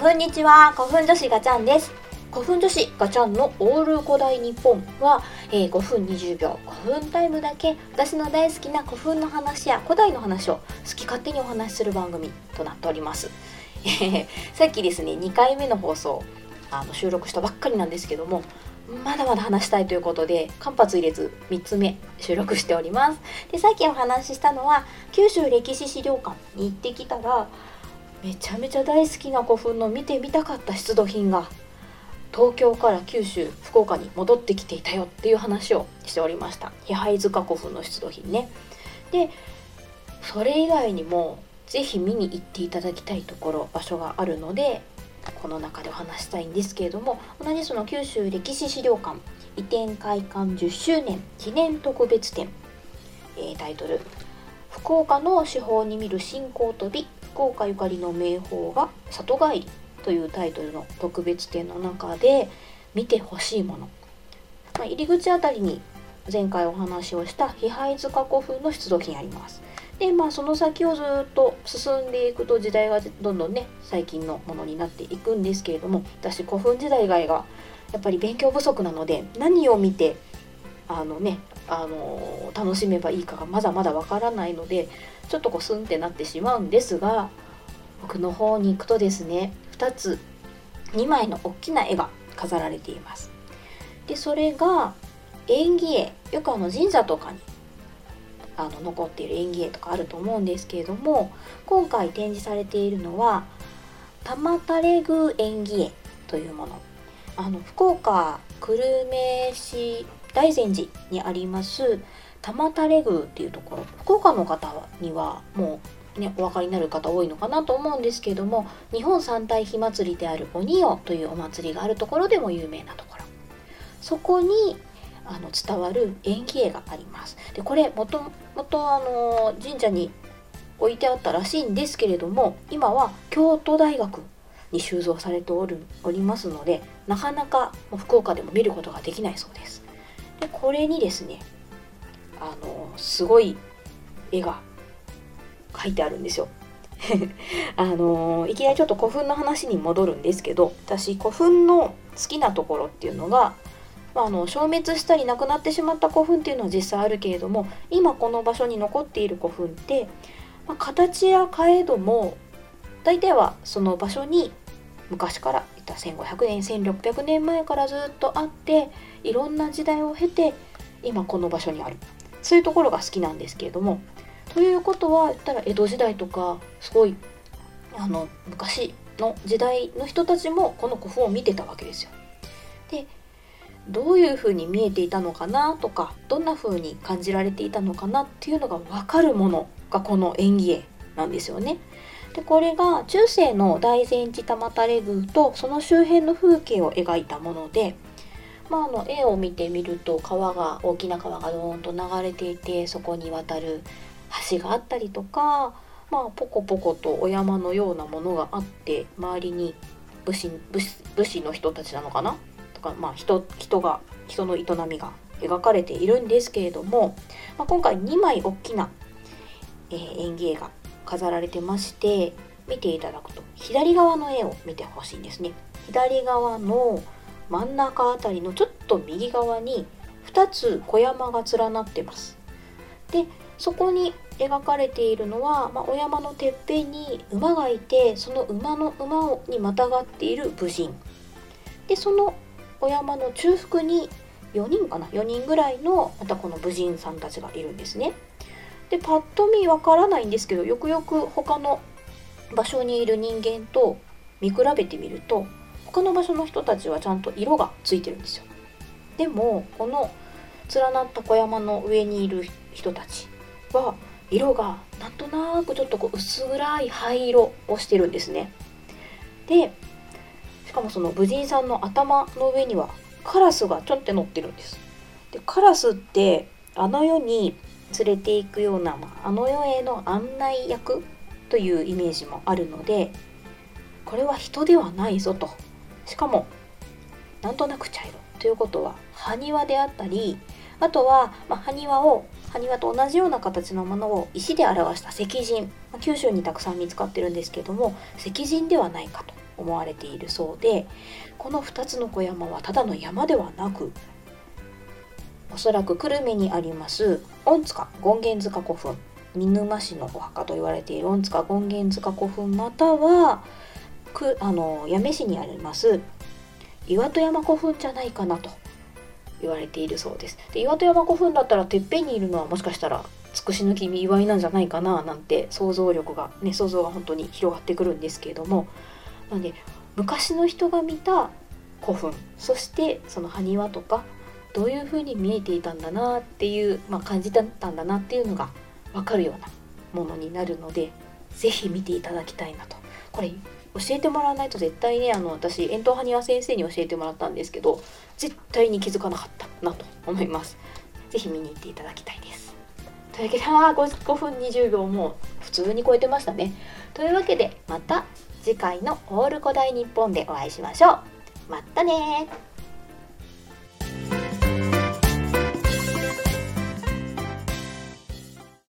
こんにちは。古墳女子ガチャンです。古墳女子ガチャンのオール古代日本は、えー、5分20秒。古墳タイムだけ私の大好きな古墳の話や古代の話を好き勝手にお話しする番組となっております。さっきですね2回目の放送あの収録したばっかりなんですけどもまだまだ話したいということで間髪入れず3つ目収録しております。でさっきお話ししたのは九州歴史資料館に行ってきたらめちゃめちゃ大好きな古墳の見てみたかった出土品が東京から九州福岡に戻ってきていたよっていう話をしておりました。比配塚古墳の出土品ね。でそれ以外にも是非見に行っていただきたいところ場所があるのでこの中でお話したいんですけれども同じその九州歴史資料館移転開館10周年記念特別展、えー、タイトル「福岡の司法に見る新興飛び福岡ゆかりの名宝が里帰り」というタイトルの特別展の中で見てほしいもの、まあ、入り口あたりに前回お話をした比配塚古墳の出土品あります。でまあその先をずっと進んでいくと時代がどんどんね最近のものになっていくんですけれども私古墳時代以外がやっぱり勉強不足なので何を見てあのねあの楽しめばいいかがまだまだわからないのでちょっとこうスンってなってしまうんですが奥の方に行くとですね2つ2枚の大きな絵が飾られています。でそれが縁起絵よくあの神社とかにあの残っている園芸とかあると思うんですけれども今回展示されているのは玉垂れ宮園芸というもの。あの福岡久留米市大善寺にあります玉垂宮っていうところ福岡の方にはもうねお分かりになる方多いのかなと思うんですけれども日本三大火祭りである鬼夜というお祭りがあるところでも有名なところそこにあの伝わる縁起絵があります。でこれもともとあの神社に置いてあったらしいんですけれども今は京都大学に収蔵されておるおりますのでなかなか福岡でも見ることができないそうです。でこれにですねあのすごい絵が描いてあるんですよ。あのいきなりちょっと古墳の話に戻るんですけど私古墳の好きなところっていうのがまあ、あの消滅したりなくなってしまった古墳っていうのは実際あるけれども今この場所に残っている古墳って、まあ、形や変えども大体はその場所に昔からいた1500年1600年前からずっとあっていろんな時代を経て今この場所にあるそういうところが好きなんですけれどもということは言ったら江戸時代とかすごいあの昔の時代の人たちもこの古墳を見てたわけですよ。でどういうふうに見えていたのかなとかどんなふうに感じられていたのかなっていうのが分かるものがこの演技絵なんですよね。でこれが中世の大善寺玉垂宮とその周辺の風景を描いたもので、まあ、あの絵を見てみると川が大きな川がドーンと流れていてそこに渡る橋があったりとか、まあ、ポコポコとお山のようなものがあって周りに武士武士武士の人たちなのかな？とか、まあ人、人が人の営みが描かれているんですけれども、まあ、今回2枚大きな、えー、演技絵が飾られてまして見ていただくと左側の絵を見てほしいんですね。左側の真ん中あたりのちょっと右側に2つ小山が連なってます。でそこに描かれているのは、まあ、お山のてっぺんに馬がいてその馬の馬をにまたがっている武人。でそのお山の中腹に4人かな？4人ぐらいのまたこの武人さんたちがいるんですね。でパッと見わからないんですけどよくよく他の場所にいる人間と見比べてみると他の場所の人たちはちゃんと色がついてるんですよ。でもこの連なった小山の上にいる人たちは色がなんとなくちょっとこう薄暗い灰色をしてるんですね。でしかもその武人さんの頭の上にはカラスがちょんって乗ってるんです。でカラスってあの世に連れていくような、まあ、あの世への案内役というイメージもあるのでこれは人ではないぞと。しかもなんとなく茶色ということは埴輪であったりあとは、まあ、埴輪を埴輪と同じような形のものを石で表した石人、まあ、九州にたくさん見つかってるんですけども石人ではないかと思われているそうでこの2つの小山はただの山ではなくおそらく久留米にあります御塚権現塚古墳。見沼市のお墓と言われている御塚権現塚古墳またはくあの八女市にあります岩戸山古墳じゃないかなと言われているそうです。で岩戸山古墳だったらてっぺんにいるのはもしかしたらつくしの君祝いなんじゃないかななんて想像力がね想像が本当に広がってくるんですけれども。なので昔の人が見た古墳そしてその埴輪とかどういう風に見えていたんだなっていう、まあ、感じだったんだなっていうのが分かるようなものになるので是非見ていただきたいなと。これ教えてもらわないと絶対ねあの私遠藤埴輪先生に教えてもらったんですけど絶対に気づかなかったなと思います。是非見に行っていただきたいです。というわけであ 5, 5分20秒も普通に超えてましたね。というわけでまた次回のオール古代日本でお会いしましょう。またね